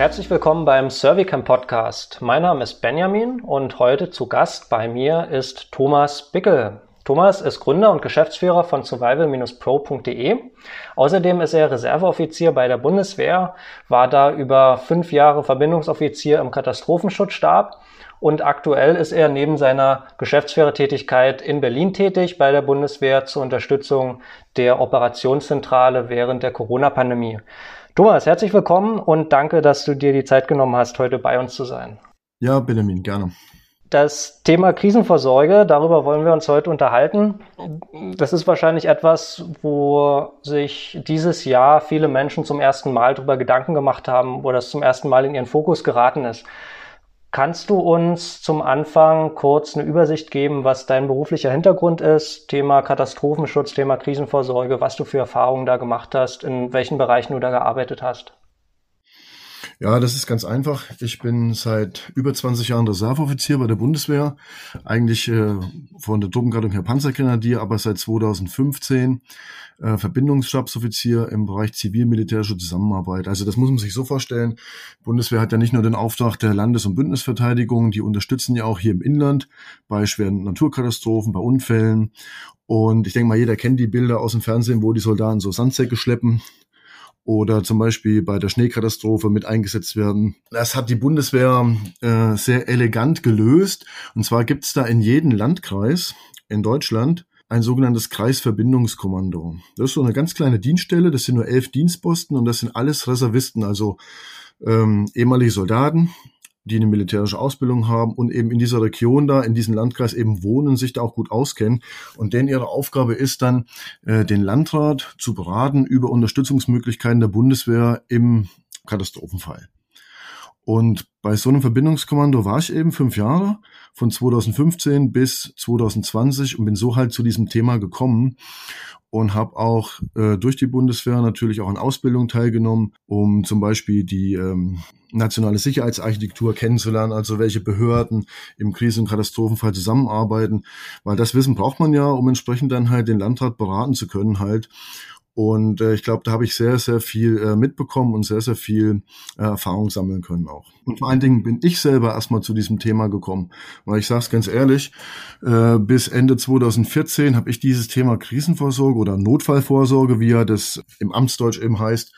Herzlich willkommen beim Servicam Podcast. Mein Name ist Benjamin und heute zu Gast bei mir ist Thomas Bickel. Thomas ist Gründer und Geschäftsführer von survival-pro.de. Außerdem ist er Reserveoffizier bei der Bundeswehr, war da über fünf Jahre Verbindungsoffizier im Katastrophenschutzstab und aktuell ist er neben seiner Geschäftsführertätigkeit in Berlin tätig bei der Bundeswehr zur Unterstützung der Operationszentrale während der Corona-Pandemie. Thomas, herzlich willkommen und danke, dass du dir die Zeit genommen hast, heute bei uns zu sein. Ja, Benjamin, gerne. Das Thema Krisenvorsorge, darüber wollen wir uns heute unterhalten. Das ist wahrscheinlich etwas, wo sich dieses Jahr viele Menschen zum ersten Mal darüber Gedanken gemacht haben, wo das zum ersten Mal in ihren Fokus geraten ist. Kannst du uns zum Anfang kurz eine Übersicht geben, was dein beruflicher Hintergrund ist? Thema Katastrophenschutz, Thema Krisenvorsorge, was du für Erfahrungen da gemacht hast, in welchen Bereichen du da gearbeitet hast? Ja, das ist ganz einfach. Ich bin seit über 20 Jahren Reserveoffizier bei der Bundeswehr. Eigentlich äh, von der Truppengattung her Panzergrenadier, aber seit 2015 äh, Verbindungsstabsoffizier im Bereich zivil-militärische Zusammenarbeit. Also das muss man sich so vorstellen. Bundeswehr hat ja nicht nur den Auftrag der Landes- und Bündnisverteidigung, die unterstützen ja auch hier im Inland bei schweren Naturkatastrophen, bei Unfällen. Und ich denke mal, jeder kennt die Bilder aus dem Fernsehen, wo die Soldaten so Sandsäcke schleppen oder zum Beispiel bei der Schneekatastrophe mit eingesetzt werden. Das hat die Bundeswehr äh, sehr elegant gelöst. Und zwar gibt es da in jedem Landkreis in Deutschland ein sogenanntes Kreisverbindungskommando. Das ist so eine ganz kleine Dienststelle, das sind nur elf Dienstposten und das sind alles Reservisten, also ähm, ehemalige Soldaten, die eine militärische Ausbildung haben und eben in dieser Region da, in diesem Landkreis eben wohnen, sich da auch gut auskennen. Und denen ihre Aufgabe ist dann, äh, den Landrat zu beraten über Unterstützungsmöglichkeiten der Bundeswehr im Katastrophenfall. Und bei so einem Verbindungskommando war ich eben fünf Jahre, von 2015 bis 2020 und bin so halt zu diesem Thema gekommen und habe auch äh, durch die Bundeswehr natürlich auch an Ausbildung teilgenommen, um zum Beispiel die ähm, nationale Sicherheitsarchitektur kennenzulernen, also welche Behörden im Krisen- und Katastrophenfall zusammenarbeiten, weil das Wissen braucht man ja, um entsprechend dann halt den Landrat beraten zu können halt. Und äh, ich glaube, da habe ich sehr, sehr viel äh, mitbekommen und sehr, sehr viel äh, Erfahrung sammeln können auch. Und vor allen Dingen bin ich selber erstmal zu diesem Thema gekommen. Weil ich sage es ganz ehrlich, äh, bis Ende 2014 habe ich dieses Thema Krisenvorsorge oder Notfallvorsorge, wie ja das im Amtsdeutsch eben heißt,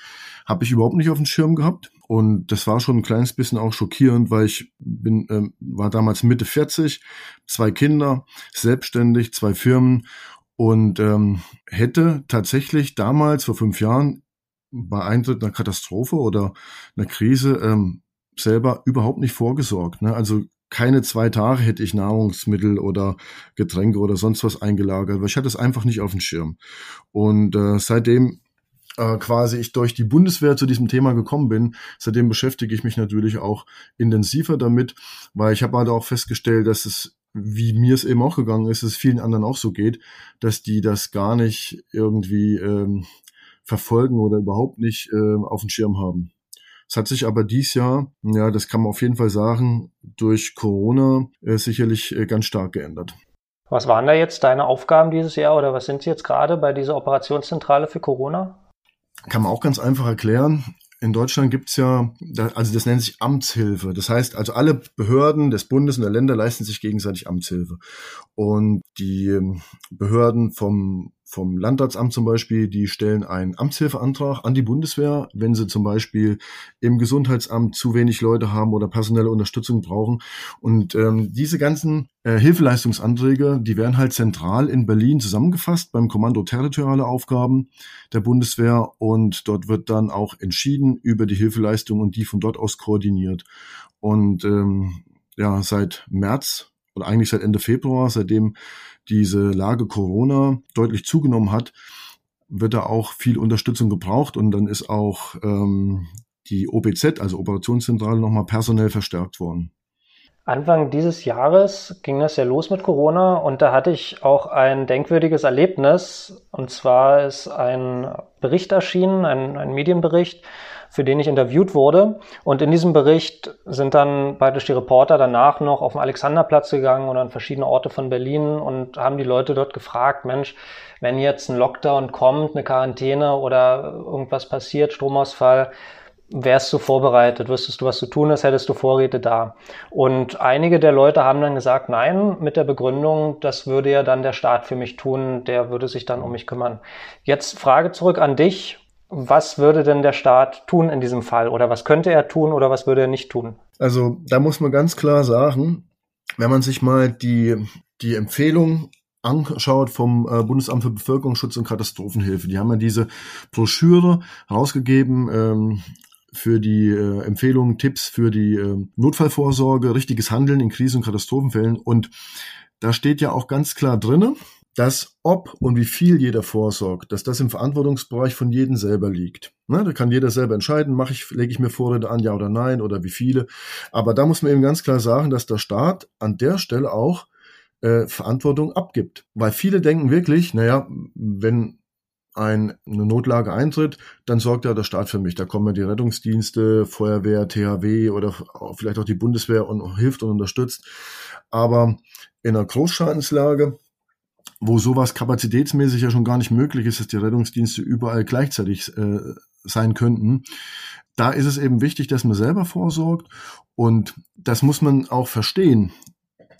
habe ich überhaupt nicht auf dem Schirm gehabt. Und das war schon ein kleines bisschen auch schockierend, weil ich bin, äh, war damals Mitte 40, zwei Kinder, selbstständig, zwei Firmen und ähm, hätte tatsächlich damals vor fünf Jahren bei Eintritt einer Katastrophe oder einer Krise ähm, selber überhaupt nicht vorgesorgt. Ne? Also keine zwei Tage hätte ich Nahrungsmittel oder Getränke oder sonst was eingelagert, weil ich hatte es einfach nicht auf dem Schirm. Und äh, seitdem äh, quasi ich durch die Bundeswehr zu diesem Thema gekommen bin, seitdem beschäftige ich mich natürlich auch intensiver damit, weil ich habe halt auch festgestellt, dass es wie mir es eben auch gegangen ist, es vielen anderen auch so geht, dass die das gar nicht irgendwie ähm, verfolgen oder überhaupt nicht äh, auf dem Schirm haben. Es hat sich aber dies Jahr, ja, das kann man auf jeden Fall sagen, durch Corona äh, sicherlich äh, ganz stark geändert. Was waren da jetzt deine Aufgaben dieses Jahr oder was sind sie jetzt gerade bei dieser Operationszentrale für Corona? Kann man auch ganz einfach erklären in Deutschland gibt's ja, also das nennt sich Amtshilfe. Das heißt, also alle Behörden des Bundes und der Länder leisten sich gegenseitig Amtshilfe. Und die ähm, Behörden vom vom Landratsamt zum Beispiel, die stellen einen Amtshilfeantrag an die Bundeswehr, wenn sie zum Beispiel im Gesundheitsamt zu wenig Leute haben oder personelle Unterstützung brauchen. Und ähm, diese ganzen äh, Hilfeleistungsanträge, die werden halt zentral in Berlin zusammengefasst beim Kommando Territoriale Aufgaben der Bundeswehr und dort wird dann auch entschieden über die Hilfeleistung und die von dort aus koordiniert. Und ähm, ja, seit März oder eigentlich seit Ende Februar, seitdem diese Lage Corona deutlich zugenommen hat, wird da auch viel Unterstützung gebraucht und dann ist auch ähm, die OPZ, also Operationszentrale, nochmal personell verstärkt worden. Anfang dieses Jahres ging das ja los mit Corona und da hatte ich auch ein denkwürdiges Erlebnis. Und zwar ist ein Bericht erschienen, ein, ein Medienbericht, für den ich interviewt wurde. Und in diesem Bericht sind dann praktisch die Reporter danach noch auf den Alexanderplatz gegangen und an verschiedene Orte von Berlin und haben die Leute dort gefragt, Mensch, wenn jetzt ein Lockdown kommt, eine Quarantäne oder irgendwas passiert, Stromausfall, wärst du vorbereitet, wüsstest du, was zu tun ist, hättest du Vorräte da. Und einige der Leute haben dann gesagt, nein, mit der Begründung, das würde ja dann der Staat für mich tun, der würde sich dann um mich kümmern. Jetzt Frage zurück an dich. Was würde denn der Staat tun in diesem Fall? Oder was könnte er tun oder was würde er nicht tun? Also da muss man ganz klar sagen, wenn man sich mal die, die Empfehlung anschaut vom äh, Bundesamt für Bevölkerungsschutz und Katastrophenhilfe. Die haben ja diese Broschüre herausgegeben ähm, für die äh, Empfehlungen, Tipps für die äh, Notfallvorsorge, richtiges Handeln in Krisen- und Katastrophenfällen. Und da steht ja auch ganz klar drinne, dass ob und wie viel jeder vorsorgt, dass das im Verantwortungsbereich von jedem selber liegt. Ne, da kann jeder selber entscheiden, mache ich, lege ich mir Vorräte an, ja oder nein, oder wie viele. Aber da muss man eben ganz klar sagen, dass der Staat an der Stelle auch äh, Verantwortung abgibt. Weil viele denken wirklich, naja, wenn ein, eine Notlage eintritt, dann sorgt ja der Staat für mich. Da kommen ja die Rettungsdienste, Feuerwehr, THW oder vielleicht auch die Bundeswehr und hilft und unterstützt. Aber in einer Großschadenslage, wo sowas kapazitätsmäßig ja schon gar nicht möglich ist, dass die Rettungsdienste überall gleichzeitig äh, sein könnten, da ist es eben wichtig, dass man selber vorsorgt und das muss man auch verstehen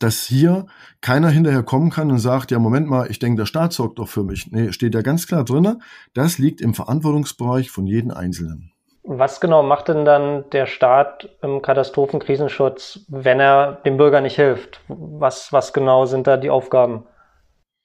dass hier keiner hinterher kommen kann und sagt, ja, Moment mal, ich denke, der Staat sorgt doch für mich. Nee, steht ja ganz klar drinne. Das liegt im Verantwortungsbereich von jedem Einzelnen. Was genau macht denn dann der Staat im Katastrophenkrisenschutz, wenn er dem Bürger nicht hilft? Was, was genau sind da die Aufgaben?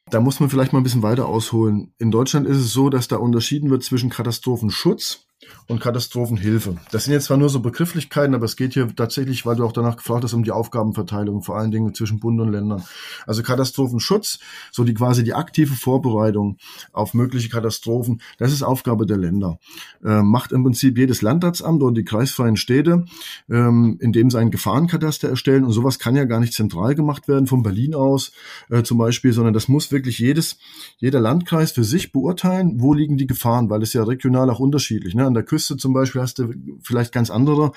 Da muss man vielleicht mal ein bisschen weiter ausholen. In Deutschland ist es so, dass da unterschieden wird zwischen Katastrophenschutz und Katastrophenhilfe. Das sind jetzt zwar nur so Begrifflichkeiten, aber es geht hier tatsächlich, weil du auch danach gefragt hast, um die Aufgabenverteilung, vor allen Dingen zwischen Bund und Ländern. Also Katastrophenschutz, so die quasi die aktive Vorbereitung auf mögliche Katastrophen, das ist Aufgabe der Länder. Äh, macht im Prinzip jedes Landratsamt oder die kreisfreien Städte, ähm, indem sie einen Gefahrenkataster erstellen und sowas kann ja gar nicht zentral gemacht werden von Berlin aus äh, zum Beispiel, sondern das muss wirklich jedes, jeder Landkreis für sich beurteilen, wo liegen die Gefahren, weil es ja regional auch unterschiedlich. Ne? Der Küste zum Beispiel hast du vielleicht ganz andere,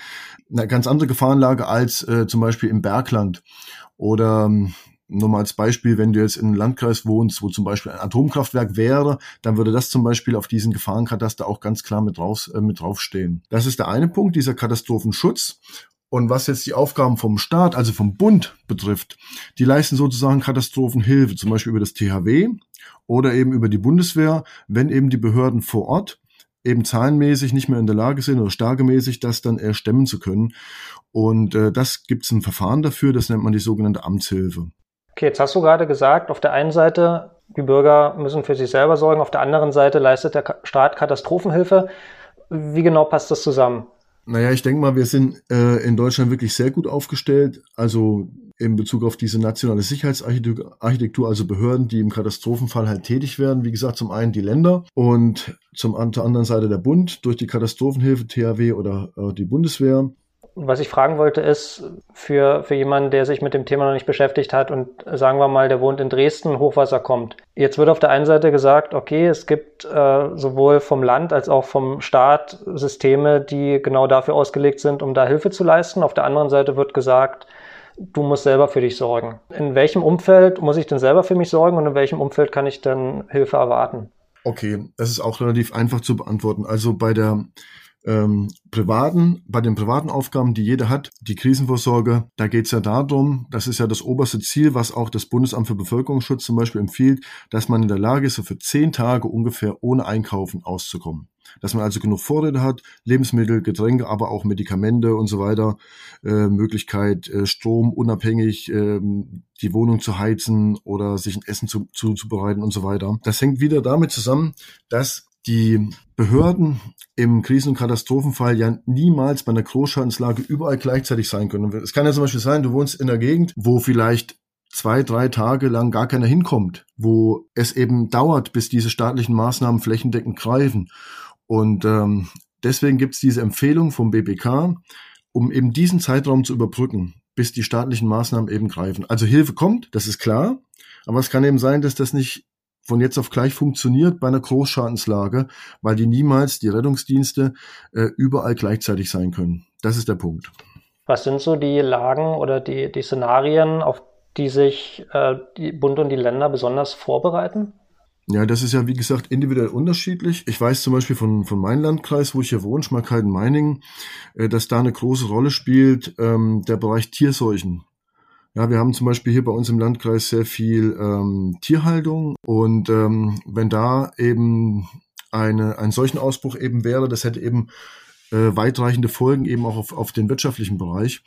eine ganz andere Gefahrenlage als äh, zum Beispiel im Bergland. Oder ähm, nur mal als Beispiel, wenn du jetzt in einem Landkreis wohnst, wo zum Beispiel ein Atomkraftwerk wäre, dann würde das zum Beispiel auf diesen Gefahrenkataster auch ganz klar mit, raus, äh, mit draufstehen. Das ist der eine Punkt, dieser Katastrophenschutz. Und was jetzt die Aufgaben vom Staat, also vom Bund betrifft, die leisten sozusagen Katastrophenhilfe, zum Beispiel über das THW oder eben über die Bundeswehr, wenn eben die Behörden vor Ort eben zahlenmäßig nicht mehr in der Lage sind oder stärkemäßig das dann eher stemmen zu können. Und äh, das gibt es ein Verfahren dafür, das nennt man die sogenannte Amtshilfe. Okay, jetzt hast du gerade gesagt, auf der einen Seite, die Bürger müssen für sich selber sorgen, auf der anderen Seite leistet der Staat Katastrophenhilfe. Wie genau passt das zusammen? Naja, ich denke mal, wir sind äh, in Deutschland wirklich sehr gut aufgestellt. Also in Bezug auf diese nationale Sicherheitsarchitektur, also Behörden, die im Katastrophenfall halt tätig werden. Wie gesagt, zum einen die Länder und zum zur anderen Seite der Bund durch die Katastrophenhilfe, THW oder äh, die Bundeswehr. Was ich fragen wollte, ist für, für jemanden, der sich mit dem Thema noch nicht beschäftigt hat und sagen wir mal, der wohnt in Dresden, Hochwasser kommt. Jetzt wird auf der einen Seite gesagt, okay, es gibt äh, sowohl vom Land als auch vom Staat Systeme, die genau dafür ausgelegt sind, um da Hilfe zu leisten. Auf der anderen Seite wird gesagt, du musst selber für dich sorgen. In welchem Umfeld muss ich denn selber für mich sorgen und in welchem Umfeld kann ich denn Hilfe erwarten? Okay, das ist auch relativ einfach zu beantworten. Also bei der ähm, privaten, bei den privaten Aufgaben, die jeder hat, die Krisenvorsorge, da geht es ja darum, das ist ja das oberste Ziel, was auch das Bundesamt für Bevölkerungsschutz zum Beispiel empfiehlt, dass man in der Lage ist, so für zehn Tage ungefähr ohne Einkaufen auszukommen dass man also genug Vorräte hat, Lebensmittel, Getränke, aber auch Medikamente und so weiter, äh, Möglichkeit, äh, Strom unabhängig äh, die Wohnung zu heizen oder sich ein Essen zu, zuzubereiten und so weiter. Das hängt wieder damit zusammen, dass die Behörden im Krisen- und Katastrophenfall ja niemals bei einer Großschadenslage überall gleichzeitig sein können. Es kann ja zum Beispiel sein, du wohnst in einer Gegend, wo vielleicht zwei, drei Tage lang gar keiner hinkommt, wo es eben dauert, bis diese staatlichen Maßnahmen flächendeckend greifen. Und ähm, deswegen gibt es diese Empfehlung vom BBK, um eben diesen Zeitraum zu überbrücken, bis die staatlichen Maßnahmen eben greifen. Also Hilfe kommt, das ist klar, aber es kann eben sein, dass das nicht von jetzt auf gleich funktioniert bei einer Großschadenslage, weil die niemals die Rettungsdienste äh, überall gleichzeitig sein können. Das ist der Punkt. Was sind so die Lagen oder die, die Szenarien, auf die sich äh, die Bund und die Länder besonders vorbereiten? Ja, das ist ja, wie gesagt, individuell unterschiedlich. Ich weiß zum Beispiel von, von meinem Landkreis, wo ich hier wohne, Schmalkalden-Meiningen, äh, dass da eine große Rolle spielt ähm, der Bereich Tierseuchen. Ja, wir haben zum Beispiel hier bei uns im Landkreis sehr viel ähm, Tierhaltung und ähm, wenn da eben eine, ein solchen Ausbruch eben wäre, das hätte eben äh, weitreichende Folgen eben auch auf, auf den wirtschaftlichen Bereich.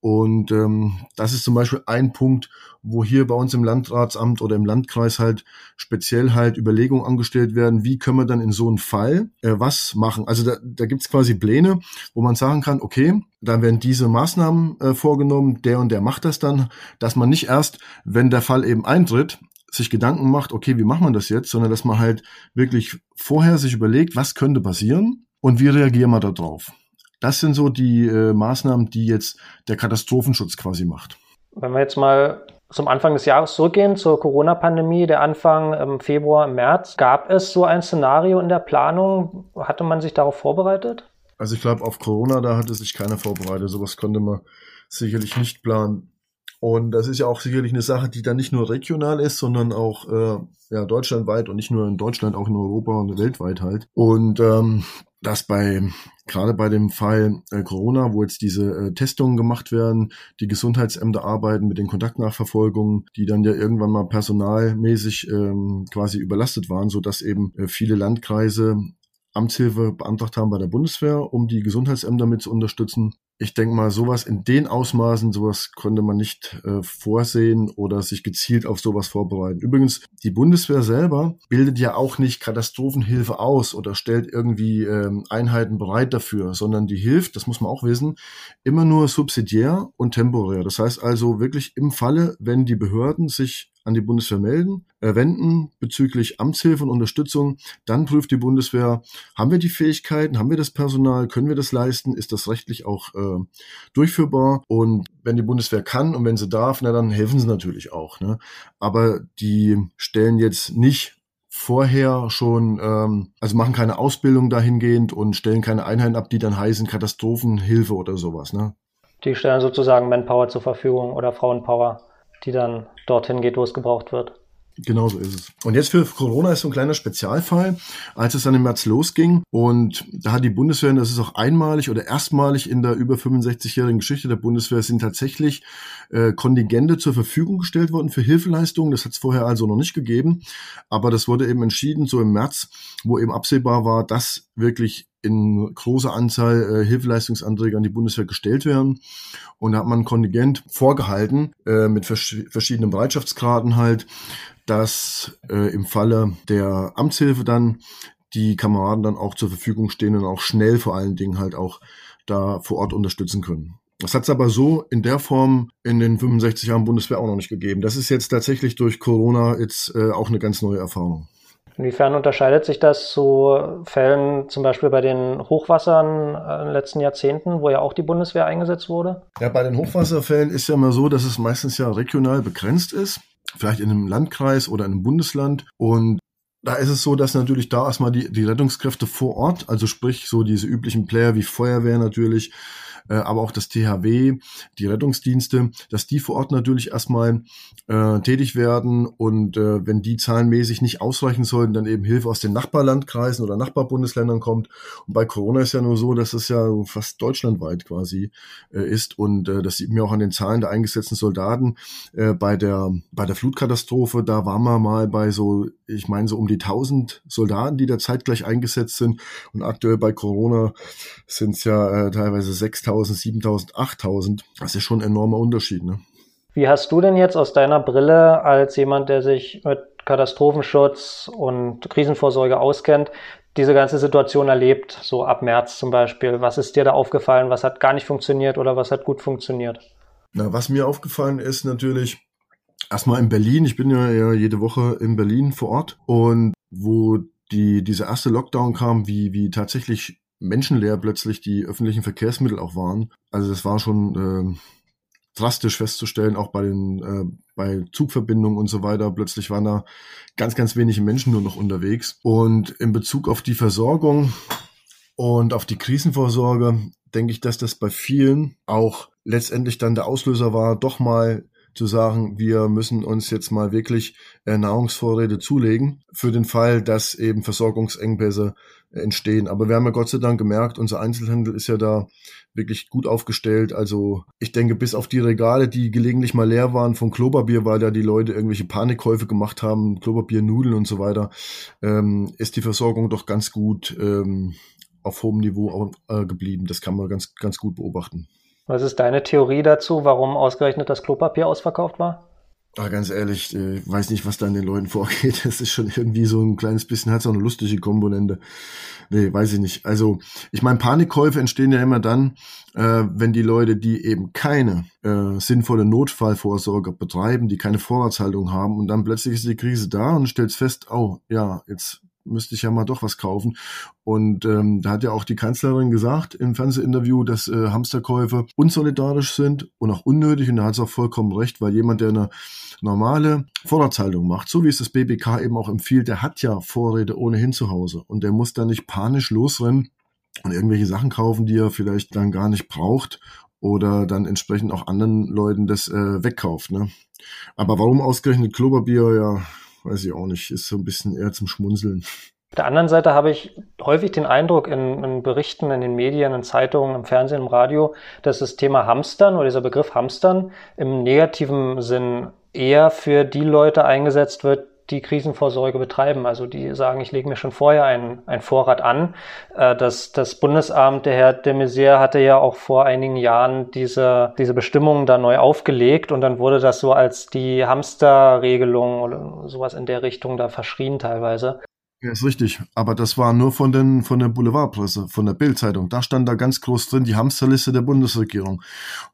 Und ähm, das ist zum Beispiel ein Punkt, wo hier bei uns im Landratsamt oder im Landkreis halt speziell halt Überlegungen angestellt werden, wie können wir dann in so einem Fall äh, was machen. Also da, da gibt es quasi Pläne, wo man sagen kann, okay, dann werden diese Maßnahmen äh, vorgenommen, der und der macht das dann, dass man nicht erst, wenn der Fall eben eintritt, sich Gedanken macht, okay, wie macht man das jetzt, sondern dass man halt wirklich vorher sich überlegt, was könnte passieren und wie reagieren wir darauf. Das sind so die äh, Maßnahmen, die jetzt der Katastrophenschutz quasi macht. Wenn wir jetzt mal zum Anfang des Jahres zurückgehen, zur Corona-Pandemie, der Anfang im Februar, im März, gab es so ein Szenario in der Planung? Hatte man sich darauf vorbereitet? Also ich glaube, auf Corona, da hatte sich keiner vorbereitet. Sowas konnte man sicherlich nicht planen. Und das ist ja auch sicherlich eine Sache, die dann nicht nur regional ist, sondern auch äh, ja, deutschlandweit und nicht nur in Deutschland, auch in Europa und weltweit halt. Und ähm, dass bei gerade bei dem Fall äh, Corona, wo jetzt diese äh, Testungen gemacht werden, die Gesundheitsämter arbeiten mit den Kontaktnachverfolgungen, die dann ja irgendwann mal personalmäßig ähm, quasi überlastet waren, so dass eben äh, viele Landkreise Amtshilfe beantragt haben bei der Bundeswehr, um die Gesundheitsämter mit zu unterstützen ich denke mal, sowas in den Ausmaßen, sowas konnte man nicht äh, vorsehen oder sich gezielt auf sowas vorbereiten. Übrigens, die Bundeswehr selber bildet ja auch nicht Katastrophenhilfe aus oder stellt irgendwie ähm, Einheiten bereit dafür, sondern die hilft, das muss man auch wissen, immer nur subsidiär und temporär. Das heißt also wirklich im Falle, wenn die Behörden sich an die Bundeswehr melden, äh, wenden bezüglich Amtshilfe und Unterstützung. Dann prüft die Bundeswehr, haben wir die Fähigkeiten, haben wir das Personal, können wir das leisten, ist das rechtlich auch äh, durchführbar und wenn die Bundeswehr kann und wenn sie darf, na dann helfen sie natürlich auch. Ne? Aber die stellen jetzt nicht vorher schon, ähm, also machen keine Ausbildung dahingehend und stellen keine Einheiten ab, die dann heißen Katastrophenhilfe oder sowas. Ne? Die stellen sozusagen Manpower zur Verfügung oder Frauenpower die dann dorthin geht, wo es gebraucht wird. Genau so ist es. Und jetzt für Corona ist so ein kleiner Spezialfall, als es dann im März losging und da hat die Bundeswehr, das ist auch einmalig oder erstmalig in der über 65-jährigen Geschichte der Bundeswehr, sind tatsächlich äh, Kontingente zur Verfügung gestellt worden für Hilfeleistungen. Das hat es vorher also noch nicht gegeben, aber das wurde eben entschieden, so im März, wo eben absehbar war, dass wirklich in großer Anzahl äh, Hilfeleistungsanträge an die Bundeswehr gestellt werden. Und da hat man ein Kontingent vorgehalten äh, mit vers verschiedenen Bereitschaftsgraden halt, dass äh, im Falle der Amtshilfe dann die Kameraden dann auch zur Verfügung stehen und auch schnell vor allen Dingen halt auch da vor Ort unterstützen können. Das hat es aber so in der Form in den 65 Jahren Bundeswehr auch noch nicht gegeben. Das ist jetzt tatsächlich durch Corona jetzt äh, auch eine ganz neue Erfahrung. Inwiefern unterscheidet sich das zu Fällen zum Beispiel bei den Hochwassern in den letzten Jahrzehnten, wo ja auch die Bundeswehr eingesetzt wurde? Ja, bei den Hochwasserfällen ist ja immer so, dass es meistens ja regional begrenzt ist, vielleicht in einem Landkreis oder in einem Bundesland. Und da ist es so, dass natürlich da erstmal die, die Rettungskräfte vor Ort, also sprich so diese üblichen Player wie Feuerwehr natürlich, äh, aber auch das THW, die Rettungsdienste, dass die vor Ort natürlich erstmal äh, tätig werden und äh, wenn die zahlenmäßig nicht ausreichen sollten, dann eben Hilfe aus den Nachbarlandkreisen oder Nachbarbundesländern kommt. Und bei Corona ist ja nur so, dass es ja fast deutschlandweit quasi äh, ist und äh, das sieht man auch an den Zahlen der eingesetzten Soldaten äh, bei der bei der Flutkatastrophe. Da waren wir mal bei so, ich meine so um die 1000 Soldaten, die da zeitgleich eingesetzt sind und aktuell bei Corona sind es ja äh, teilweise 6000 6000, 7000, 8000. Das ist schon ein enormer Unterschied. Ne? Wie hast du denn jetzt aus deiner Brille als jemand, der sich mit Katastrophenschutz und Krisenvorsorge auskennt, diese ganze Situation erlebt, so ab März zum Beispiel? Was ist dir da aufgefallen? Was hat gar nicht funktioniert oder was hat gut funktioniert? Na, was mir aufgefallen ist natürlich, erstmal in Berlin, ich bin ja jede Woche in Berlin vor Ort und wo die, dieser erste Lockdown kam, wie, wie tatsächlich menschenleer plötzlich die öffentlichen Verkehrsmittel auch waren. Also das war schon äh, drastisch festzustellen, auch bei den äh, bei Zugverbindungen und so weiter. Plötzlich waren da ganz, ganz wenige Menschen nur noch unterwegs. Und in Bezug auf die Versorgung und auf die Krisenvorsorge denke ich, dass das bei vielen auch letztendlich dann der Auslöser war, doch mal zu sagen, wir müssen uns jetzt mal wirklich äh, Nahrungsvorräte zulegen für den Fall, dass eben Versorgungsengpässe entstehen. Aber wir haben ja Gott sei Dank gemerkt, unser Einzelhandel ist ja da wirklich gut aufgestellt. Also ich denke, bis auf die Regale, die gelegentlich mal leer waren von Klopapier, weil da die Leute irgendwelche Panikkäufe gemacht haben, Klopapier, Nudeln und so weiter, ähm, ist die Versorgung doch ganz gut ähm, auf hohem Niveau äh, geblieben. Das kann man ganz, ganz gut beobachten. Was ist deine Theorie dazu, warum ausgerechnet das Klopapier ausverkauft war? Ah, ganz ehrlich, äh, weiß nicht, was da in den Leuten vorgeht. Das ist schon irgendwie so ein kleines bisschen, hat so eine lustige Komponente. Nee, weiß ich nicht. Also, ich meine, Panikkäufe entstehen ja immer dann, äh, wenn die Leute, die eben keine äh, sinnvolle Notfallvorsorge betreiben, die keine Vorratshaltung haben und dann plötzlich ist die Krise da und stellt fest, oh, ja, jetzt müsste ich ja mal doch was kaufen. Und ähm, da hat ja auch die Kanzlerin gesagt im Fernsehinterview, dass äh, Hamsterkäufe unsolidarisch sind und auch unnötig. Und da hat sie auch vollkommen recht, weil jemand, der eine normale Vorratshaltung macht, so wie es das BBK eben auch empfiehlt, der hat ja Vorräte ohnehin zu Hause und der muss da nicht panisch losrennen und irgendwelche Sachen kaufen, die er vielleicht dann gar nicht braucht oder dann entsprechend auch anderen Leuten das äh, wegkauft. Ne? Aber warum ausgerechnet Klopapier? Ja, weiß ich auch nicht, ist so ein bisschen eher zum Schmunzeln. Auf der anderen Seite habe ich häufig den Eindruck in, in, Berichten, in den Medien, in Zeitungen, im Fernsehen, im Radio, dass das Thema Hamstern oder dieser Begriff Hamstern im negativen Sinn eher für die Leute eingesetzt wird, die Krisenvorsorge betreiben. Also die sagen, ich lege mir schon vorher einen, einen Vorrat an. Äh, das, das Bundesamt, der Herr de Maizière hatte ja auch vor einigen Jahren diese, diese Bestimmungen da neu aufgelegt und dann wurde das so als die Hamsterregelung oder sowas in der Richtung da verschrien teilweise. Ja, ist richtig. Aber das war nur von, den, von der Boulevardpresse, von der Bildzeitung. Da stand da ganz groß drin die Hamsterliste der Bundesregierung.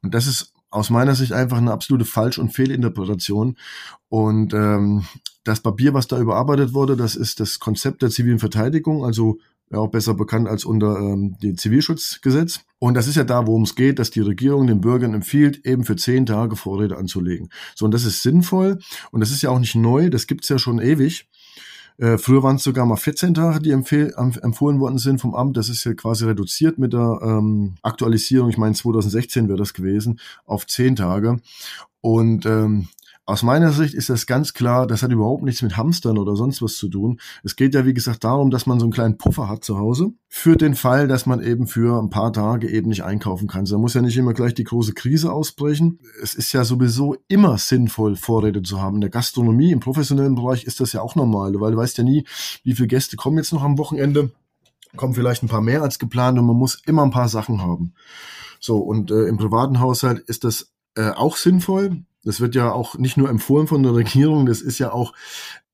Und das ist aus meiner Sicht einfach eine absolute Falsch- und Fehlinterpretation. Und ähm, das Papier, was da überarbeitet wurde, das ist das Konzept der zivilen Verteidigung, also ja auch besser bekannt als unter ähm, dem Zivilschutzgesetz. Und das ist ja da, worum es geht, dass die Regierung den Bürgern empfiehlt, eben für zehn Tage Vorräte anzulegen. So, und das ist sinnvoll und das ist ja auch nicht neu, das gibt's ja schon ewig. Äh, früher waren es sogar mal 14 Tage, die empfohlen worden sind vom Amt. Das ist ja quasi reduziert mit der ähm, Aktualisierung. Ich meine, 2016 wäre das gewesen, auf 10 Tage. Und ähm, aus meiner Sicht ist das ganz klar, das hat überhaupt nichts mit Hamstern oder sonst was zu tun. Es geht ja, wie gesagt, darum, dass man so einen kleinen Puffer hat zu Hause. Für den Fall, dass man eben für ein paar Tage eben nicht einkaufen kann. Da muss ja nicht immer gleich die große Krise ausbrechen. Es ist ja sowieso immer sinnvoll, Vorräte zu haben. In der Gastronomie, im professionellen Bereich ist das ja auch normal, weil du weißt ja nie, wie viele Gäste kommen jetzt noch am Wochenende. Kommen vielleicht ein paar mehr als geplant und man muss immer ein paar Sachen haben. So, und äh, im privaten Haushalt ist das äh, auch sinnvoll. Das wird ja auch nicht nur empfohlen von der Regierung, das ist ja auch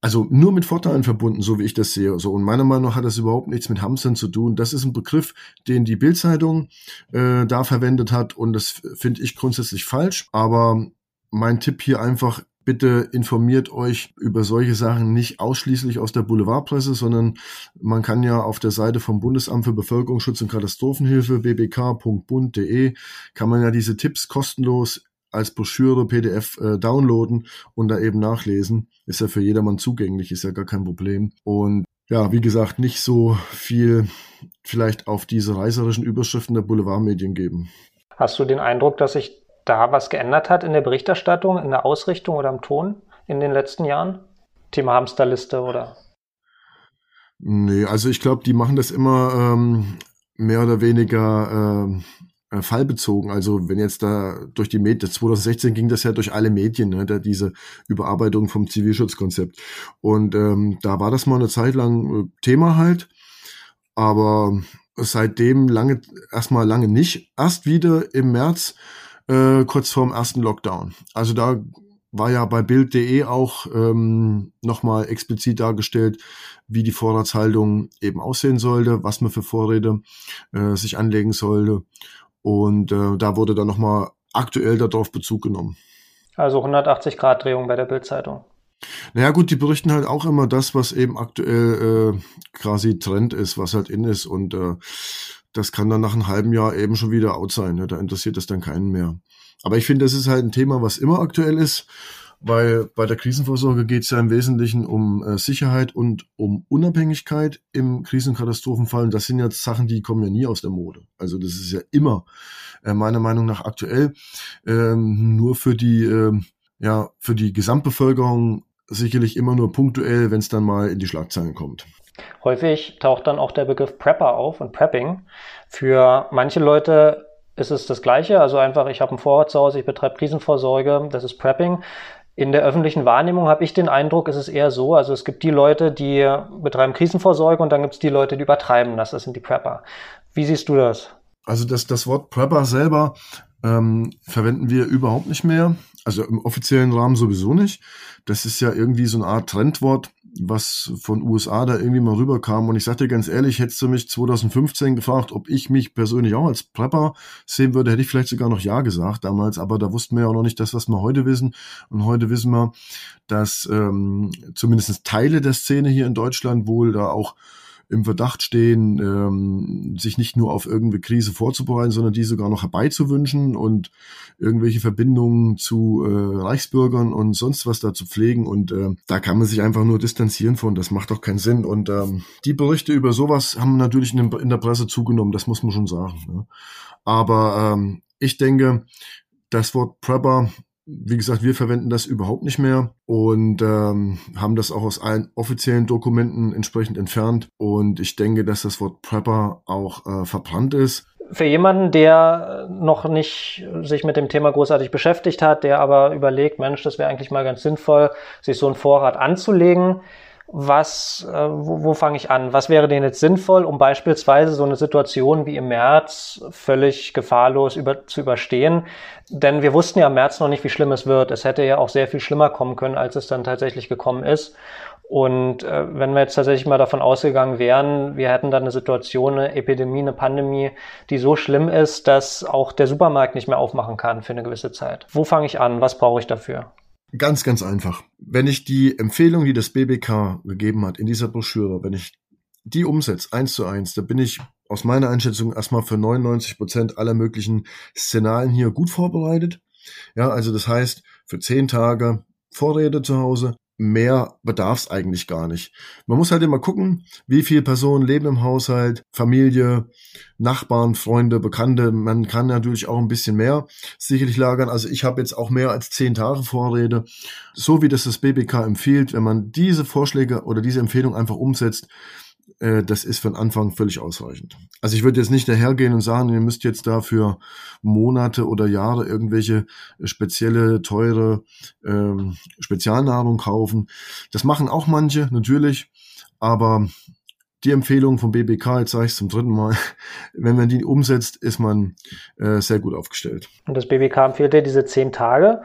also nur mit Vorteilen verbunden, so wie ich das sehe. So und meiner Meinung nach hat das überhaupt nichts mit Hamstern zu tun. Das ist ein Begriff, den die Bildzeitung äh, da verwendet hat und das finde ich grundsätzlich falsch. Aber mein Tipp hier einfach Bitte informiert euch über solche Sachen nicht ausschließlich aus der Boulevardpresse, sondern man kann ja auf der Seite vom Bundesamt für Bevölkerungsschutz und Katastrophenhilfe bbk.bund.de kann man ja diese Tipps kostenlos als Broschüre PDF äh, downloaden und da eben nachlesen. Ist ja für jedermann zugänglich, ist ja gar kein Problem. Und ja, wie gesagt, nicht so viel vielleicht auf diese reißerischen Überschriften der Boulevardmedien geben. Hast du den Eindruck, dass sich da was geändert hat in der Berichterstattung, in der Ausrichtung oder im Ton in den letzten Jahren? Thema Hamsterliste oder? Nee, also ich glaube, die machen das immer ähm, mehr oder weniger äh, äh, fallbezogen. Also wenn jetzt da durch die Medien, 2016 ging das ja durch alle Medien, ne, da diese Überarbeitung vom Zivilschutzkonzept. Und ähm, da war das mal eine Zeit lang äh, Thema halt, aber seitdem lange, erstmal lange nicht. Erst wieder im März, äh, kurz vorm ersten Lockdown. Also da war ja bei Bild.de auch ähm, nochmal explizit dargestellt, wie die Vorratshaltung eben aussehen sollte, was man für Vorräte äh, sich anlegen sollte. Und äh, da wurde dann nochmal aktuell darauf Bezug genommen. Also 180 Grad Drehung bei der Bildzeitung. Naja gut, die berichten halt auch immer das, was eben aktuell äh, quasi Trend ist, was halt in ist. Und äh, das kann dann nach einem halben Jahr eben schon wieder out sein. Ne? Da interessiert das dann keinen mehr. Aber ich finde, das ist halt ein Thema, was immer aktuell ist weil bei der Krisenvorsorge geht es ja im Wesentlichen um äh, Sicherheit und um Unabhängigkeit im Krisenkatastrophenfall. Und das sind ja Sachen, die kommen ja nie aus der Mode. Also das ist ja immer äh, meiner Meinung nach aktuell. Ähm, nur für die äh, ja für die Gesamtbevölkerung sicherlich immer nur punktuell, wenn es dann mal in die Schlagzeilen kommt. Häufig taucht dann auch der Begriff Prepper auf und Prepping. Für manche Leute ist es das Gleiche, also einfach, ich habe ein Vorrat zu Hause, ich betreibe Krisenvorsorge, das ist Prepping. In der öffentlichen Wahrnehmung habe ich den Eindruck, ist es eher so, also es gibt die Leute, die betreiben Krisenvorsorge und dann gibt es die Leute, die übertreiben das, das sind die Prepper. Wie siehst du das? Also das, das Wort Prepper selber ähm, verwenden wir überhaupt nicht mehr. Also im offiziellen Rahmen sowieso nicht. Das ist ja irgendwie so eine Art Trendwort, was von USA da irgendwie mal rüberkam. Und ich sagte ganz ehrlich, hättest du mich 2015 gefragt, ob ich mich persönlich auch als Prepper sehen würde, hätte ich vielleicht sogar noch Ja gesagt damals. Aber da wussten wir ja auch noch nicht das, was wir heute wissen. Und heute wissen wir, dass ähm, zumindest Teile der Szene hier in Deutschland wohl da auch im Verdacht stehen, ähm, sich nicht nur auf irgendeine Krise vorzubereiten, sondern die sogar noch herbeizuwünschen und irgendwelche Verbindungen zu äh, Reichsbürgern und sonst was da zu pflegen. Und äh, da kann man sich einfach nur distanzieren von. Das macht doch keinen Sinn. Und ähm, die Berichte über sowas haben natürlich in, in der Presse zugenommen, das muss man schon sagen. Ne? Aber ähm, ich denke, das Wort Prepper wie gesagt, wir verwenden das überhaupt nicht mehr und ähm, haben das auch aus allen offiziellen Dokumenten entsprechend entfernt. Und ich denke, dass das Wort Prepper auch äh, verbrannt ist. Für jemanden, der noch nicht sich mit dem Thema großartig beschäftigt hat, der aber überlegt, Mensch, das wäre eigentlich mal ganz sinnvoll, sich so einen Vorrat anzulegen was, äh, wo, wo fange ich an? Was wäre denn jetzt sinnvoll, um beispielsweise so eine Situation wie im März völlig gefahrlos über, zu überstehen? Denn wir wussten ja im März noch nicht, wie schlimm es wird. Es hätte ja auch sehr viel schlimmer kommen können, als es dann tatsächlich gekommen ist. Und äh, wenn wir jetzt tatsächlich mal davon ausgegangen wären, wir hätten dann eine Situation, eine Epidemie, eine Pandemie, die so schlimm ist, dass auch der Supermarkt nicht mehr aufmachen kann für eine gewisse Zeit. Wo fange ich an? Was brauche ich dafür? Ganz, ganz einfach. Wenn ich die Empfehlung, die das BBK gegeben hat in dieser Broschüre, wenn ich die umsetze, eins zu eins, da bin ich aus meiner Einschätzung erstmal für 99 Prozent aller möglichen Szenarien hier gut vorbereitet. Ja, also das heißt, für zehn Tage Vorräte zu Hause, mehr bedarf es eigentlich gar nicht. Man muss halt immer gucken, wie viele Personen leben im Haushalt, Familie, Nachbarn, Freunde, Bekannte. Man kann natürlich auch ein bisschen mehr sicherlich lagern. Also ich habe jetzt auch mehr als zehn Tage Vorräte. So wie das das BBK empfiehlt, wenn man diese Vorschläge oder diese Empfehlung einfach umsetzt, das ist für den Anfang völlig ausreichend. Also ich würde jetzt nicht dahergehen und sagen, ihr müsst jetzt dafür Monate oder Jahre irgendwelche spezielle, teure ähm, Spezialnahrung kaufen. Das machen auch manche, natürlich, aber die Empfehlung vom BBK, jetzt sage ich es zum dritten Mal, wenn man die umsetzt, ist man äh, sehr gut aufgestellt. Und das BBK empfiehlt dir diese zehn Tage.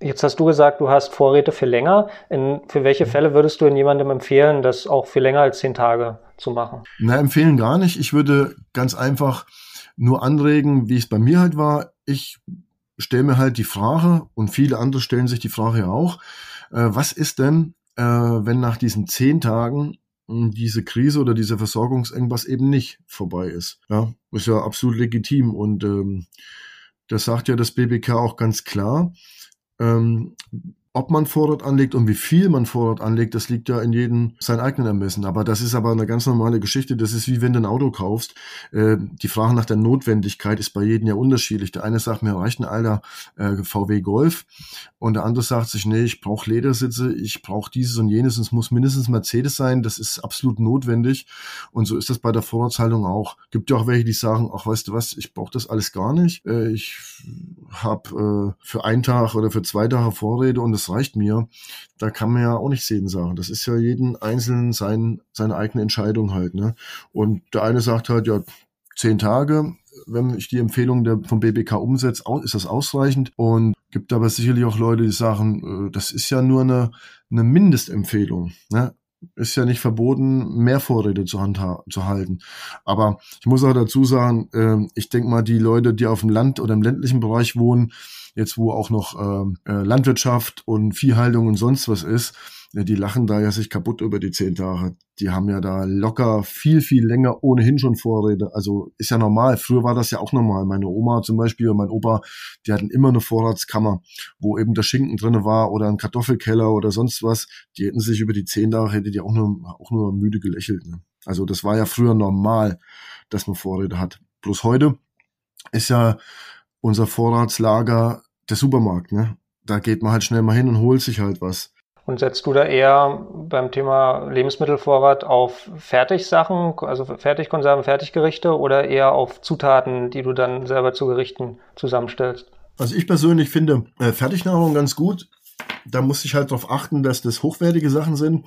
Jetzt hast du gesagt, du hast Vorräte für länger. In, für welche mhm. Fälle würdest du in jemandem empfehlen, das auch für länger als zehn Tage zu machen? Na, empfehlen gar nicht. Ich würde ganz einfach nur anregen, wie es bei mir halt war. Ich stelle mir halt die Frage, und viele andere stellen sich die Frage ja auch, äh, was ist denn, äh, wenn nach diesen zehn Tagen hm, diese Krise oder dieser Versorgungsengpass eben nicht vorbei ist? Ja, ist ja absolut legitim und ähm, das sagt ja das BBK auch ganz klar. Ähm, ob man Vorrat anlegt und wie viel man Vorrat anlegt, das liegt ja in jedem sein eigenen Ermessen. Aber das ist aber eine ganz normale Geschichte. Das ist wie wenn du ein Auto kaufst. Äh, die Frage nach der Notwendigkeit ist bei jedem ja unterschiedlich. Der eine sagt, mir reicht ein alter äh, VW Golf und der andere sagt sich, nee, ich brauche Ledersitze, ich brauche dieses und jenes. Es muss mindestens Mercedes sein. Das ist absolut notwendig. Und so ist das bei der Vorratshaltung auch. Gibt ja auch welche, die sagen, ach, weißt du was, ich brauche das alles gar nicht. Äh, ich habe äh, für einen Tag oder für zwei Tage Vorräte und das reicht mir, da kann man ja auch nicht sehen sagen. Das ist ja jeden Einzelnen sein, seine eigene Entscheidung halt. Ne? Und der eine sagt halt, ja, zehn Tage, wenn ich die Empfehlung der, vom BBK umsetze, ist das ausreichend. Und gibt aber sicherlich auch Leute, die sagen, äh, das ist ja nur eine, eine Mindestempfehlung. Ne? Ist ja nicht verboten, mehr Vorräte zu, zu halten. Aber ich muss auch dazu sagen, äh, ich denke mal, die Leute, die auf dem Land oder im ländlichen Bereich wohnen, jetzt wo auch noch ähm, äh, Landwirtschaft und Viehhaltung und sonst was ist, die lachen da ja sich kaputt über die zehn Tage. Die haben ja da locker viel, viel länger ohnehin schon Vorräte. Also ist ja normal. Früher war das ja auch normal. Meine Oma zum Beispiel und mein Opa, die hatten immer eine Vorratskammer, wo eben der Schinken drinne war oder ein Kartoffelkeller oder sonst was. Die hätten sich über die zehn Tage, hätte die auch nur, auch nur müde gelächelt. Ne? Also das war ja früher normal, dass man Vorräte hat. Bloß heute ist ja unser Vorratslager der Supermarkt, ne? da geht man halt schnell mal hin und holt sich halt was. Und setzt du da eher beim Thema Lebensmittelvorrat auf Fertigsachen, also Fertigkonserven, Fertiggerichte oder eher auf Zutaten, die du dann selber zu Gerichten zusammenstellst? Also ich persönlich finde äh, Fertignahrung ganz gut. Da muss ich halt darauf achten, dass das hochwertige Sachen sind.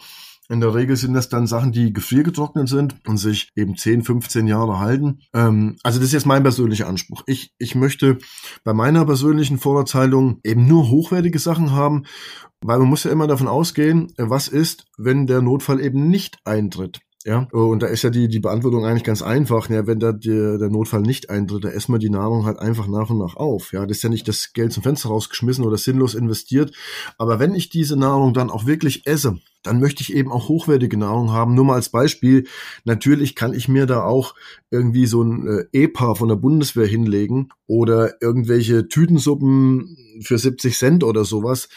In der Regel sind das dann Sachen, die gefriergetrocknet sind und sich eben 10, 15 Jahre halten. Ähm, also das ist jetzt mein persönlicher Anspruch. Ich, ich möchte bei meiner persönlichen Vorratshaltung eben nur hochwertige Sachen haben, weil man muss ja immer davon ausgehen, was ist, wenn der Notfall eben nicht eintritt. Ja, und da ist ja die, die Beantwortung eigentlich ganz einfach. Ja, wenn da die, der Notfall nicht eintritt, da essen wir die Nahrung halt einfach nach und nach auf. Ja, das ist ja nicht das Geld zum Fenster rausgeschmissen oder sinnlos investiert. Aber wenn ich diese Nahrung dann auch wirklich esse, dann möchte ich eben auch hochwertige Nahrung haben. Nur mal als Beispiel. Natürlich kann ich mir da auch irgendwie so ein äh, EPA von der Bundeswehr hinlegen oder irgendwelche Tütensuppen für 70 Cent oder sowas.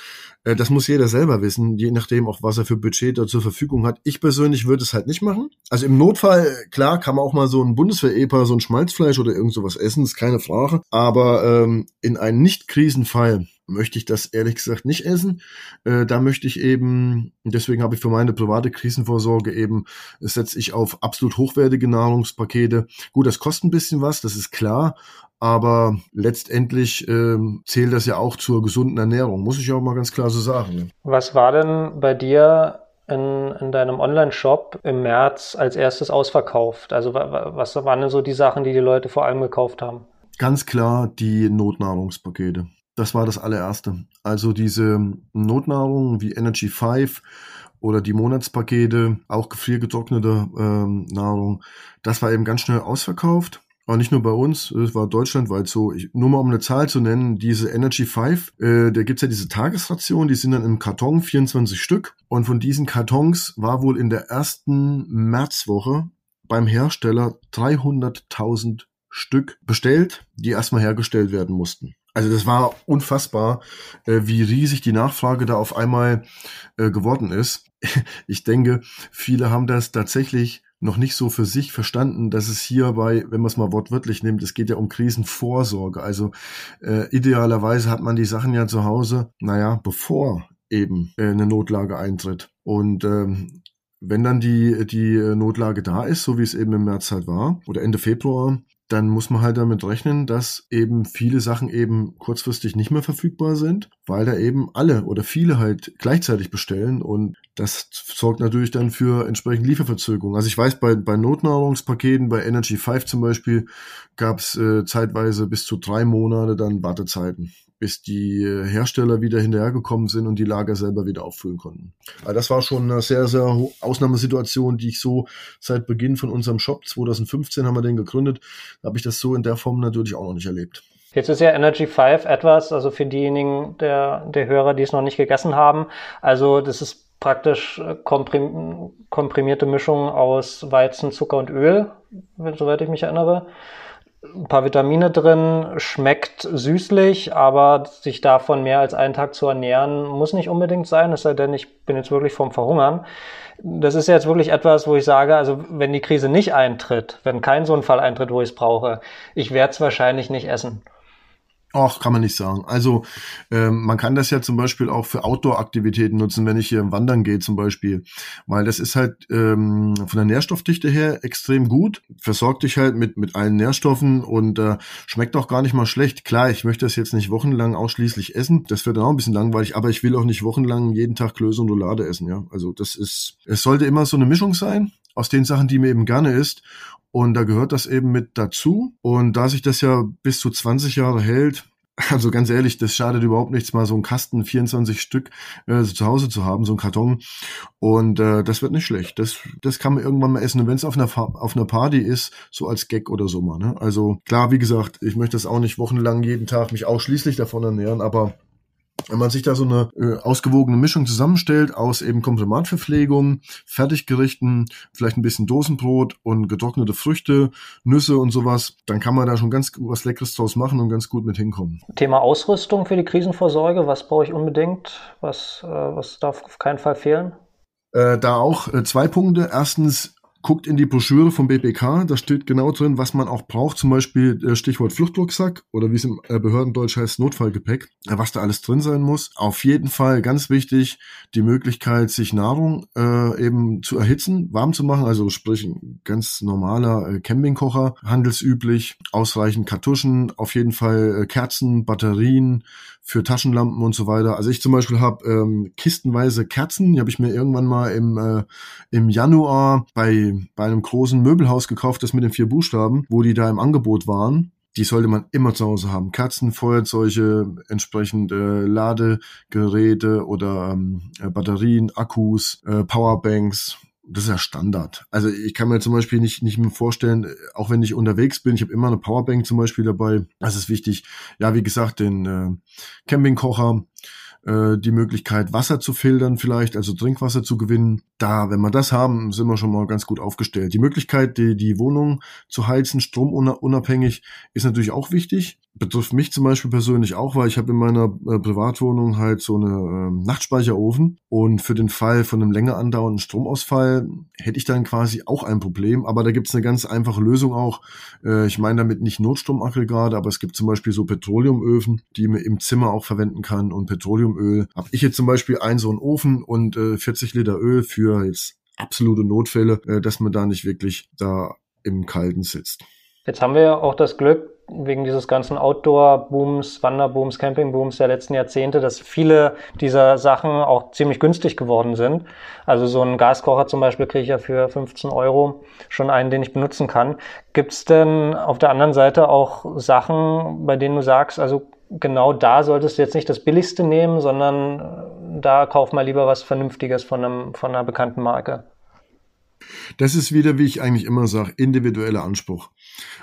Äh, das muss jeder selber wissen, je nachdem auch, was er für Budget da zur Verfügung hat. Ich persönlich würde es halt nicht machen. Also im Notfall, klar, kann man auch mal so ein Bundeswehr-EPA, so ein Schmalzfleisch oder irgend sowas essen, ist keine Frage. Aber ähm, in einem Nicht-Krisenfall möchte ich das ehrlich gesagt nicht essen. Äh, da möchte ich eben, deswegen habe ich für meine private Krisenvorsorge eben, setze ich auf absolut hochwertige Nahrungspakete. Gut, das kostet ein bisschen was, das ist klar, aber letztendlich ähm, zählt das ja auch zur gesunden Ernährung, muss ich auch mal ganz klar so sagen. Ne? Was war denn bei dir in, in deinem Online-Shop im März als erstes ausverkauft? Also was waren denn so die Sachen, die die Leute vor allem gekauft haben? Ganz klar die Notnahrungspakete. Das war das allererste. Also diese Notnahrung wie Energy 5 oder die Monatspakete, auch gefriergetrocknete ähm, Nahrung, das war eben ganz schnell ausverkauft. Aber nicht nur bei uns, es war deutschlandweit so. Ich, nur mal um eine Zahl zu nennen, diese Energy 5, äh, da gibt's ja diese Tagesration, die sind dann im Karton, 24 Stück. Und von diesen Kartons war wohl in der ersten Märzwoche beim Hersteller 300.000 Stück bestellt, die erstmal hergestellt werden mussten. Also das war unfassbar, äh, wie riesig die Nachfrage da auf einmal äh, geworden ist. Ich denke, viele haben das tatsächlich noch nicht so für sich verstanden, dass es hierbei, wenn man es mal wortwörtlich nimmt, es geht ja um Krisenvorsorge. Also äh, idealerweise hat man die Sachen ja zu Hause, naja, bevor eben äh, eine Notlage eintritt. Und ähm, wenn dann die, die Notlage da ist, so wie es eben im März halt war, oder Ende Februar, dann muss man halt damit rechnen, dass eben viele Sachen eben kurzfristig nicht mehr verfügbar sind, weil da eben alle oder viele halt gleichzeitig bestellen und das sorgt natürlich dann für entsprechend Lieferverzögerungen. Also ich weiß, bei, bei Notnahrungspaketen, bei Energy 5 zum Beispiel, gab es äh, zeitweise bis zu drei Monate dann Wartezeiten bis die Hersteller wieder hinterhergekommen sind und die Lager selber wieder auffüllen konnten. Aber das war schon eine sehr, sehr Ausnahmesituation, die ich so seit Beginn von unserem Shop, 2015 haben wir den gegründet, habe ich das so in der Form natürlich auch noch nicht erlebt. Jetzt ist ja Energy 5 etwas, also für diejenigen der, der Hörer, die es noch nicht gegessen haben, also das ist praktisch äh, komprim komprimierte Mischung aus Weizen, Zucker und Öl, soweit ich mich erinnere ein paar Vitamine drin, schmeckt süßlich, aber sich davon mehr als einen Tag zu ernähren, muss nicht unbedingt sein, es sei denn, ich bin jetzt wirklich vom Verhungern. Das ist jetzt wirklich etwas, wo ich sage, also wenn die Krise nicht eintritt, wenn kein so ein Fall eintritt, wo ich es brauche, ich werde es wahrscheinlich nicht essen. Ach, kann man nicht sagen. Also ähm, man kann das ja zum Beispiel auch für Outdoor-Aktivitäten nutzen, wenn ich hier wandern gehe zum Beispiel, weil das ist halt ähm, von der Nährstoffdichte her extrem gut, versorgt dich halt mit mit allen Nährstoffen und äh, schmeckt auch gar nicht mal schlecht. Klar, ich möchte das jetzt nicht wochenlang ausschließlich essen, das wird dann auch ein bisschen langweilig, aber ich will auch nicht wochenlang jeden Tag Klöße und Roulade essen. Ja, also das ist, es sollte immer so eine Mischung sein aus den Sachen, die mir eben gerne ist und da gehört das eben mit dazu. Und da sich das ja bis zu 20 Jahre hält, also ganz ehrlich, das schadet überhaupt nichts, mal so einen Kasten 24 Stück äh, zu Hause zu haben, so ein Karton. Und äh, das wird nicht schlecht. Das, das kann man irgendwann mal essen. Und wenn es auf einer, auf einer Party ist, so als Gag oder so mal. Ne? Also klar, wie gesagt, ich möchte das auch nicht wochenlang jeden Tag mich ausschließlich davon ernähren, aber wenn man sich da so eine äh, ausgewogene Mischung zusammenstellt aus eben Komprimatverpflegung, Fertiggerichten, vielleicht ein bisschen Dosenbrot und getrocknete Früchte, Nüsse und sowas, dann kann man da schon ganz was Leckeres draus machen und ganz gut mit hinkommen. Thema Ausrüstung für die Krisenvorsorge, was brauche ich unbedingt? Was, äh, was darf auf keinen Fall fehlen? Äh, da auch äh, zwei Punkte. Erstens guckt in die Broschüre vom BPK, da steht genau drin, was man auch braucht, zum Beispiel äh, Stichwort Fluchtrucksack oder wie es im äh, Behördendeutsch heißt, Notfallgepäck, äh, was da alles drin sein muss. Auf jeden Fall ganz wichtig, die Möglichkeit, sich Nahrung äh, eben zu erhitzen, warm zu machen, also sprich ein ganz normaler Campingkocher, handelsüblich, ausreichend Kartuschen, auf jeden Fall Kerzen, Batterien für Taschenlampen und so weiter. Also ich zum Beispiel habe ähm, kistenweise Kerzen, die habe ich mir irgendwann mal im, äh, im Januar bei, bei einem großen Möbelhaus gekauft, das mit den vier Buchstaben, wo die da im Angebot waren die sollte man immer zu Hause haben. Kerzen, Feuerzeuge, entsprechend äh, Ladegeräte oder ähm, äh, Batterien, Akkus, äh, Powerbanks, das ist ja Standard. Also ich kann mir zum Beispiel nicht, nicht mehr vorstellen, auch wenn ich unterwegs bin, ich habe immer eine Powerbank zum Beispiel dabei. Das ist wichtig. Ja, wie gesagt, den äh, Campingkocher, äh, die Möglichkeit, Wasser zu filtern vielleicht, also Trinkwasser zu gewinnen. Da, wenn wir das haben, sind wir schon mal ganz gut aufgestellt. Die Möglichkeit, die, die Wohnung zu heizen, stromunabhängig, ist natürlich auch wichtig. Betrifft mich zum Beispiel persönlich auch, weil ich habe in meiner äh, Privatwohnung halt so eine äh, Nachtspeicherofen und für den Fall von einem länger andauernden Stromausfall hätte ich dann quasi auch ein Problem. Aber da gibt es eine ganz einfache Lösung auch. Äh, ich meine damit nicht Notstromaggregate, aber es gibt zum Beispiel so Petroleumöfen, die man im Zimmer auch verwenden kann und Petroleum Petroleumöl. Habe ich jetzt zum Beispiel einen so einen Ofen und äh, 40 Liter Öl für jetzt absolute Notfälle, äh, dass man da nicht wirklich da im Kalten sitzt. Jetzt haben wir ja auch das Glück, wegen dieses ganzen Outdoor-Booms, Wanderbooms, Camping-Booms der letzten Jahrzehnte, dass viele dieser Sachen auch ziemlich günstig geworden sind. Also so einen Gaskocher zum Beispiel kriege ich ja für 15 Euro schon einen, den ich benutzen kann. Gibt es denn auf der anderen Seite auch Sachen, bei denen du sagst, also genau da solltest du jetzt nicht das Billigste nehmen, sondern äh, da kauf mal lieber was Vernünftiges von, einem, von einer bekannten Marke. Das ist wieder, wie ich eigentlich immer sage, individueller Anspruch.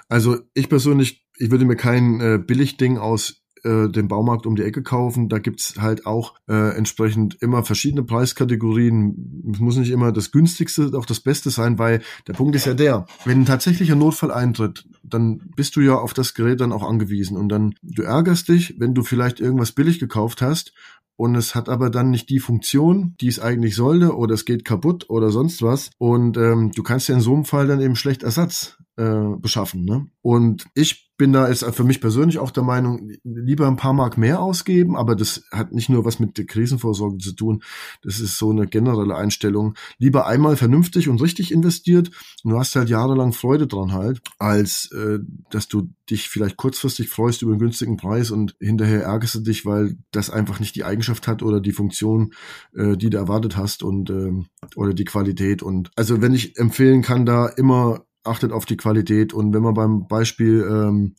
Also ich persönlich, ich würde mir kein äh, Billigding aus äh, den Baumarkt um die Ecke kaufen. Da gibt's halt auch äh, entsprechend immer verschiedene Preiskategorien. Es muss nicht immer das günstigste, auch das Beste sein, weil der Punkt ist ja der, wenn ein tatsächlicher Notfall eintritt, dann bist du ja auf das Gerät dann auch angewiesen und dann du ärgerst dich, wenn du vielleicht irgendwas billig gekauft hast und es hat aber dann nicht die Funktion, die es eigentlich sollte oder es geht kaputt oder sonst was und ähm, du kannst ja in so einem Fall dann eben schlecht Ersatz äh, beschaffen. Ne? Und ich bin da jetzt für mich persönlich auch der Meinung, lieber ein paar Mark mehr ausgeben, aber das hat nicht nur was mit der Krisenvorsorge zu tun, das ist so eine generelle Einstellung. Lieber einmal vernünftig und richtig investiert und du hast halt jahrelang Freude dran halt, als äh, dass du dich vielleicht kurzfristig freust über einen günstigen Preis und hinterher ärgerst du dich, weil das einfach nicht die Eigenschaft hat oder die Funktion, äh, die du erwartet hast und äh, oder die Qualität. Und also wenn ich empfehlen kann, da immer achtet auf die Qualität. Und wenn wir beim Beispiel ähm,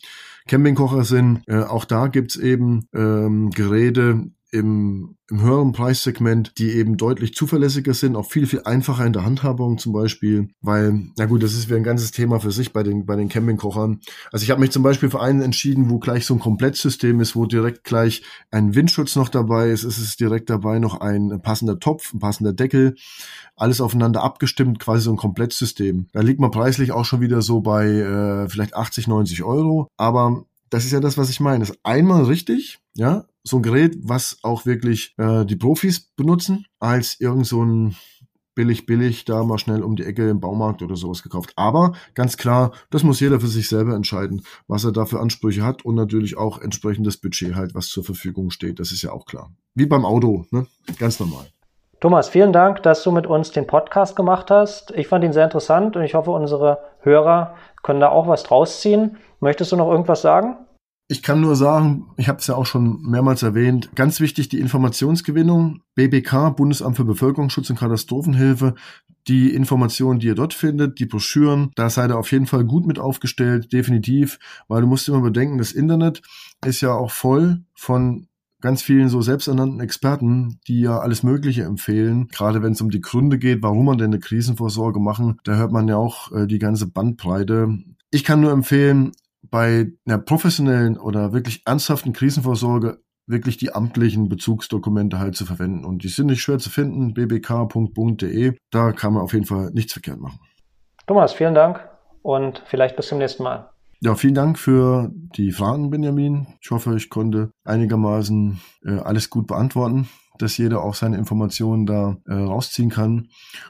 Campingkocher sind, äh, auch da gibt's eben ähm, Geräte, im, im höheren Preissegment, die eben deutlich zuverlässiger sind, auch viel, viel einfacher in der Handhabung zum Beispiel, weil, na gut, das ist wieder ein ganzes Thema für sich bei den, bei den Campingkochern. Also ich habe mich zum Beispiel für einen entschieden, wo gleich so ein Komplettsystem ist, wo direkt gleich ein Windschutz noch dabei ist, es ist direkt dabei noch ein passender Topf, ein passender Deckel, alles aufeinander abgestimmt, quasi so ein Komplettsystem. Da liegt man preislich auch schon wieder so bei äh, vielleicht 80, 90 Euro, aber das ist ja das, was ich meine. Das ist einmal richtig, ja, so ein Gerät, was auch wirklich äh, die Profis benutzen, als irgend so ein billig, billig, da mal schnell um die Ecke im Baumarkt oder sowas gekauft. Aber ganz klar, das muss jeder für sich selber entscheiden, was er da für Ansprüche hat und natürlich auch entsprechendes Budget halt, was zur Verfügung steht. Das ist ja auch klar. Wie beim Auto, ne? Ganz normal. Thomas, vielen Dank, dass du mit uns den Podcast gemacht hast. Ich fand ihn sehr interessant und ich hoffe, unsere Hörer können da auch was draus ziehen. Möchtest du noch irgendwas sagen? Ich kann nur sagen, ich habe es ja auch schon mehrmals erwähnt, ganz wichtig die Informationsgewinnung, BBK, Bundesamt für Bevölkerungsschutz und Katastrophenhilfe, die Informationen, die ihr dort findet, die Broschüren, da seid ihr auf jeden Fall gut mit aufgestellt, definitiv, weil du musst immer bedenken, das Internet ist ja auch voll von ganz vielen so selbsternannten Experten, die ja alles Mögliche empfehlen, gerade wenn es um die Gründe geht, warum man denn eine Krisenvorsorge machen, da hört man ja auch äh, die ganze Bandbreite. Ich kann nur empfehlen, bei einer professionellen oder wirklich ernsthaften Krisenvorsorge wirklich die amtlichen Bezugsdokumente halt zu verwenden. Und die sind nicht schwer zu finden, bbk.bund.de. Da kann man auf jeden Fall nichts verkehrt machen. Thomas, vielen Dank und vielleicht bis zum nächsten Mal. Ja, vielen Dank für die Fragen, Benjamin. Ich hoffe, ich konnte einigermaßen äh, alles gut beantworten, dass jeder auch seine Informationen da äh, rausziehen kann.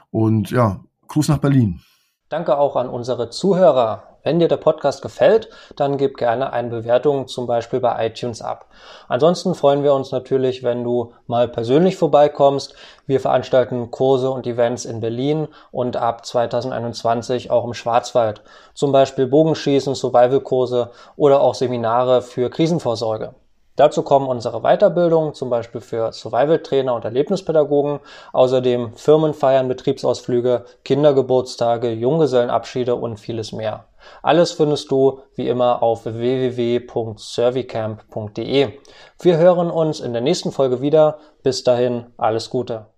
Und ja, Gruß nach Berlin. Danke auch an unsere Zuhörer. Wenn dir der Podcast gefällt, dann gib gerne eine Bewertung zum Beispiel bei iTunes ab. Ansonsten freuen wir uns natürlich, wenn du mal persönlich vorbeikommst. Wir veranstalten Kurse und Events in Berlin und ab 2021 auch im Schwarzwald. Zum Beispiel Bogenschießen, Survival-Kurse oder auch Seminare für Krisenvorsorge. Dazu kommen unsere Weiterbildungen, zum Beispiel für Survival-Trainer und Erlebnispädagogen, außerdem Firmenfeiern, Betriebsausflüge, Kindergeburtstage, Junggesellenabschiede und vieles mehr. Alles findest du wie immer auf www.servicamp.de. Wir hören uns in der nächsten Folge wieder. Bis dahin, alles Gute.